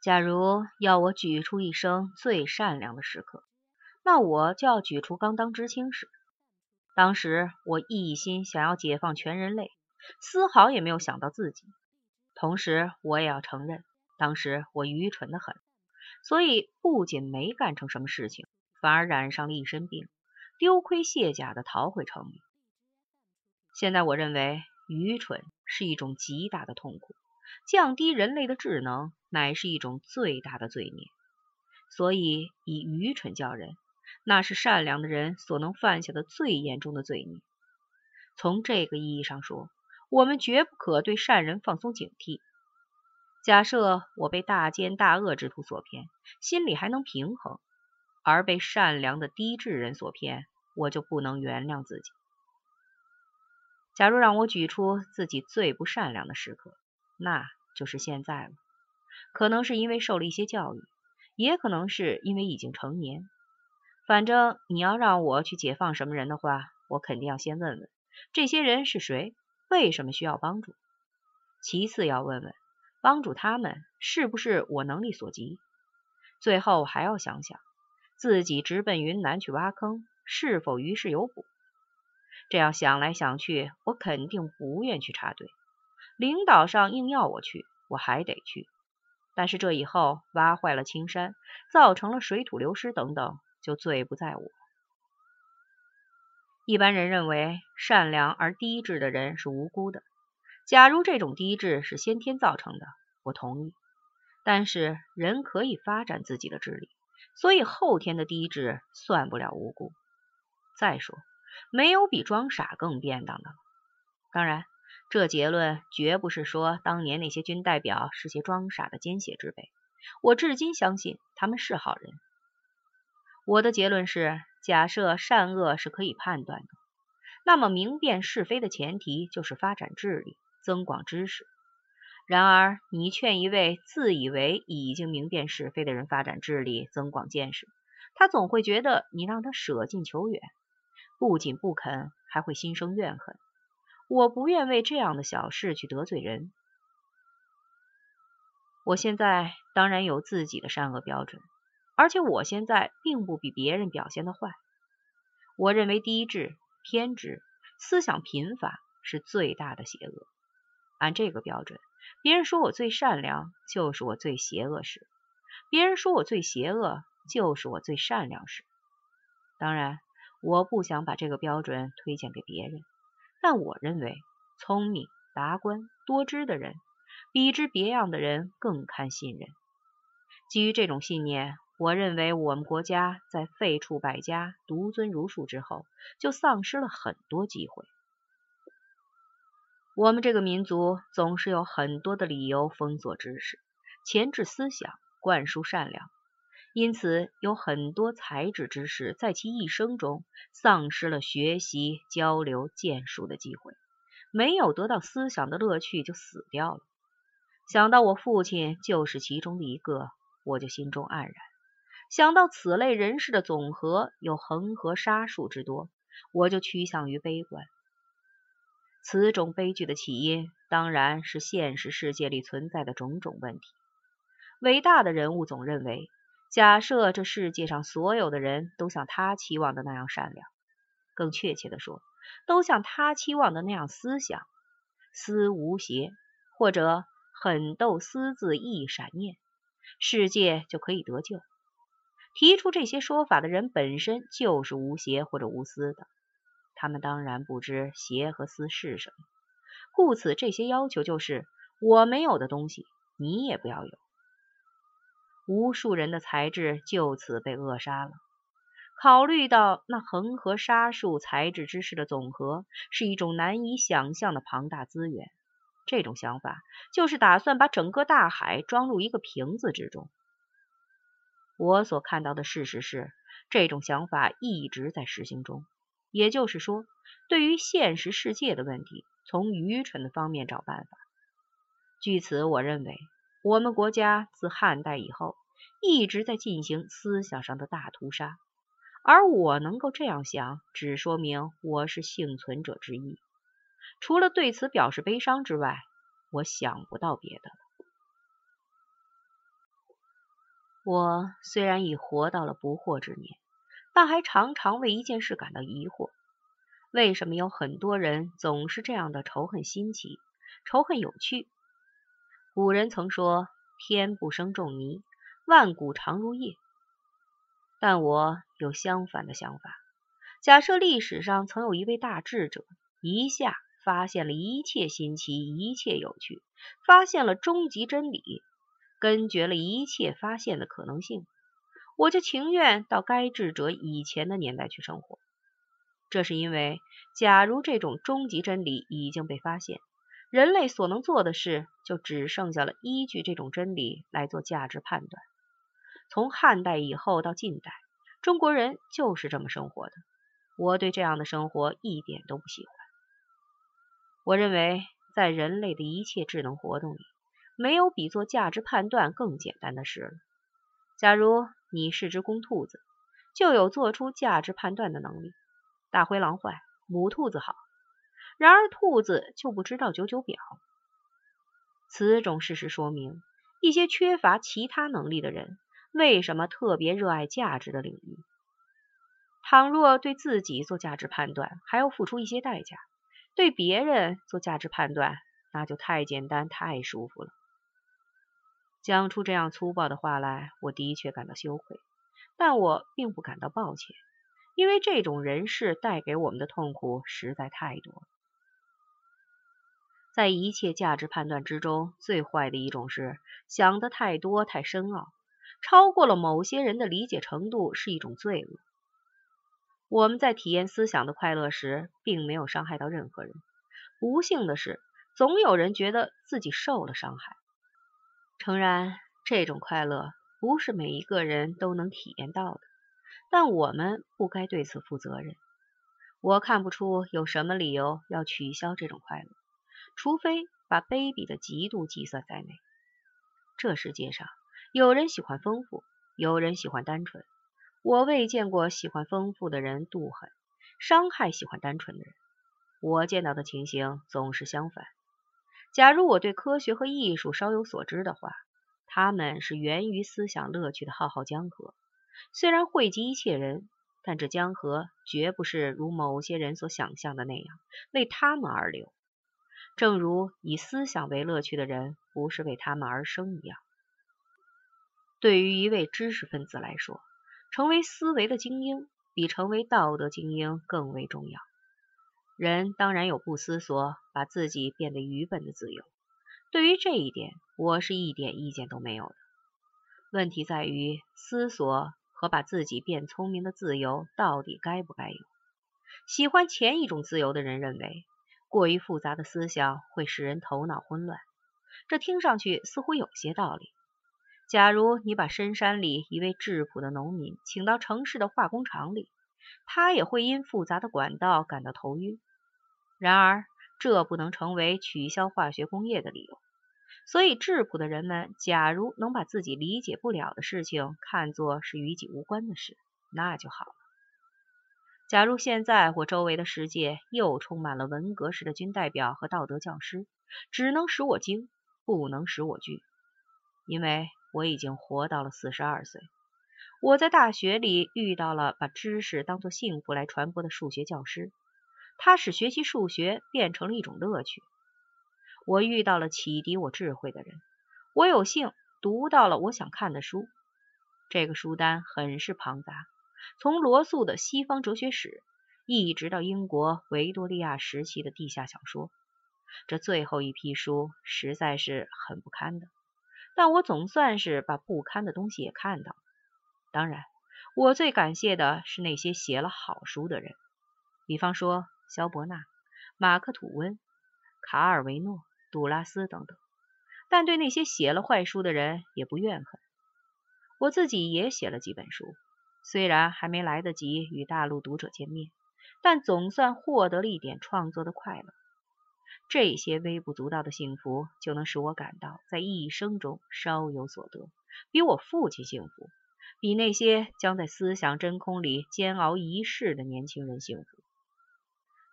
假如要我举出一生最善良的时刻，那我就要举出刚当知青时。当时我一心想要解放全人类，丝毫也没有想到自己。同时，我也要承认，当时我愚蠢的很，所以不仅没干成什么事情，反而染上了一身病，丢盔卸甲的逃回城里。现在我认为，愚蠢是一种极大的痛苦。降低人类的智能，乃是一种最大的罪孽。所以，以愚蠢教人，那是善良的人所能犯下的最严重的罪孽。从这个意义上说，我们绝不可对善人放松警惕。假设我被大奸大恶之徒所骗，心里还能平衡；而被善良的低智人所骗，我就不能原谅自己。假如让我举出自己最不善良的时刻，那就是现在了。可能是因为受了一些教育，也可能是因为已经成年。反正你要让我去解放什么人的话，我肯定要先问问这些人是谁，为什么需要帮助。其次要问问帮助他们是不是我能力所及。最后还要想想自己直奔云南去挖坑，是否于事有补。这样想来想去，我肯定不愿去插队。领导上硬要我去，我还得去。但是这以后挖坏了青山，造成了水土流失等等，就罪不在我。一般人认为善良而低智的人是无辜的。假如这种低智是先天造成的，我同意。但是人可以发展自己的智力，所以后天的低智算不了无辜。再说，没有比装傻更便当的了。当然。这结论绝不是说当年那些军代表是些装傻的奸邪之辈，我至今相信他们是好人。我的结论是：假设善恶是可以判断的，那么明辨是非的前提就是发展智力、增广知识。然而，你劝一位自以为已经明辨是非的人发展智力、增广见识，他总会觉得你让他舍近求远，不仅不肯，还会心生怨恨。我不愿为这样的小事去得罪人。我现在当然有自己的善恶标准，而且我现在并不比别人表现的坏。我认为低智、偏执、思想贫乏是最大的邪恶。按这个标准，别人说我最善良，就是我最邪恶时；别人说我最邪恶，就是我最善良时。当然，我不想把这个标准推荐给别人。但我认为，聪明、达观、多知的人，比之别样的人更堪信任。基于这种信念，我认为我们国家在废黜百家、独尊儒术之后，就丧失了很多机会。我们这个民族总是有很多的理由封锁知识、钳制思想、灌输善良。因此，有很多才智之士在其一生中丧失了学习、交流、建树的机会，没有得到思想的乐趣就死掉了。想到我父亲就是其中的一个，我就心中黯然。想到此类人士的总和有恒河沙数之多，我就趋向于悲观。此种悲剧的起因，当然是现实世界里存在的种种问题。伟大的人物总认为。假设这世界上所有的人都像他期望的那样善良，更确切的说，都像他期望的那样思想，思无邪，或者狠斗思字一闪念，世界就可以得救。提出这些说法的人本身就是无邪或者无私的，他们当然不知邪和私是什么，故此这些要求就是我没有的东西，你也不要有。无数人的才智就此被扼杀了。考虑到那恒河沙数才智之士的总和是一种难以想象的庞大资源，这种想法就是打算把整个大海装入一个瓶子之中。我所看到的事实是，这种想法一直在实行中。也就是说，对于现实世界的问题，从愚蠢的方面找办法。据此，我认为。我们国家自汉代以后一直在进行思想上的大屠杀，而我能够这样想，只说明我是幸存者之一。除了对此表示悲伤之外，我想不到别的了。我虽然已活到了不惑之年，但还常常为一件事感到疑惑：为什么有很多人总是这样的仇恨新奇、仇恨有趣？古人曾说：“天不生仲尼，万古长如夜。”但我有相反的想法。假设历史上曾有一位大智者，一下发现了一切新奇、一切有趣，发现了终极真理。根绝了一切发现的可能性，我就情愿到该智者以前的年代去生活。这是因为，假如这种终极真理已经被发现，人类所能做的事就只剩下了依据这种真理来做价值判断。从汉代以后到近代，中国人就是这么生活的。我对这样的生活一点都不喜欢。我认为，在人类的一切智能活动里，没有比做价值判断更简单的事了。假如你是只公兔子，就有做出价值判断的能力。大灰狼坏，母兔子好。然而兔子就不知道九九表。此种事实说明，一些缺乏其他能力的人为什么特别热爱价值的领域。倘若对自己做价值判断还要付出一些代价，对别人做价值判断那就太简单、太舒服了。讲出这样粗暴的话来，我的确感到羞愧，但我并不感到抱歉，因为这种人事带给我们的痛苦实在太多了。在一切价值判断之中，最坏的一种是想的太多、太深奥，超过了某些人的理解程度，是一种罪恶。我们在体验思想的快乐时，并没有伤害到任何人。不幸的是，总有人觉得自己受了伤害。诚然，这种快乐不是每一个人都能体验到的，但我们不该对此负责任。我看不出有什么理由要取消这种快乐，除非把卑鄙的嫉妒计算在内。这世界上有人喜欢丰富，有人喜欢单纯。我未见过喜欢丰富的人妒恨、伤害喜欢单纯的人。我见到的情形总是相反。假如我对科学和艺术稍有所知的话，他们是源于思想乐趣的浩浩江河。虽然汇集一切人，但这江河绝不是如某些人所想象的那样为他们而流，正如以思想为乐趣的人不是为他们而生一样。对于一位知识分子来说，成为思维的精英比成为道德精英更为重要。人当然有不思索，把自己变得愚笨的自由。对于这一点，我是一点意见都没有的。问题在于思索和把自己变聪明的自由到底该不该有？喜欢前一种自由的人认为，过于复杂的思想会使人头脑混乱。这听上去似乎有些道理。假如你把深山里一位质朴的农民请到城市的化工厂里，他也会因复杂的管道感到头晕。然而，这不能成为取消化学工业的理由。所以，质朴的人们，假如能把自己理解不了的事情看作是与己无关的事，那就好了。假如现在我周围的世界又充满了文革式的军代表和道德教师，只能使我惊，不能使我惧，因为我已经活到了四十二岁。我在大学里遇到了把知识当作幸福来传播的数学教师。他使学习数学变成了一种乐趣。我遇到了启迪我智慧的人，我有幸读到了我想看的书。这个书单很是庞杂，从罗素的《西方哲学史》一直到英国维多利亚时期的地下小说。这最后一批书实在是很不堪的，但我总算是把不堪的东西也看到了。当然，我最感谢的是那些写了好书的人，比方说。肖伯纳、马克吐温、卡尔维诺、杜拉斯等等，但对那些写了坏书的人也不怨恨。我自己也写了几本书，虽然还没来得及与大陆读者见面，但总算获得了一点创作的快乐。这些微不足道的幸福，就能使我感到在一生中稍有所得，比我父亲幸福，比那些将在思想真空里煎熬一世的年轻人幸福。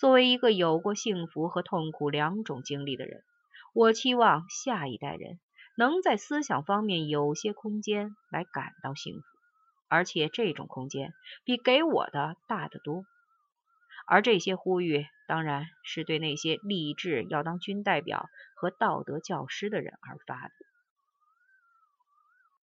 作为一个有过幸福和痛苦两种经历的人，我期望下一代人能在思想方面有些空间来感到幸福，而且这种空间比给我的大得多。而这些呼吁，当然是对那些立志要当军代表和道德教师的人而发的。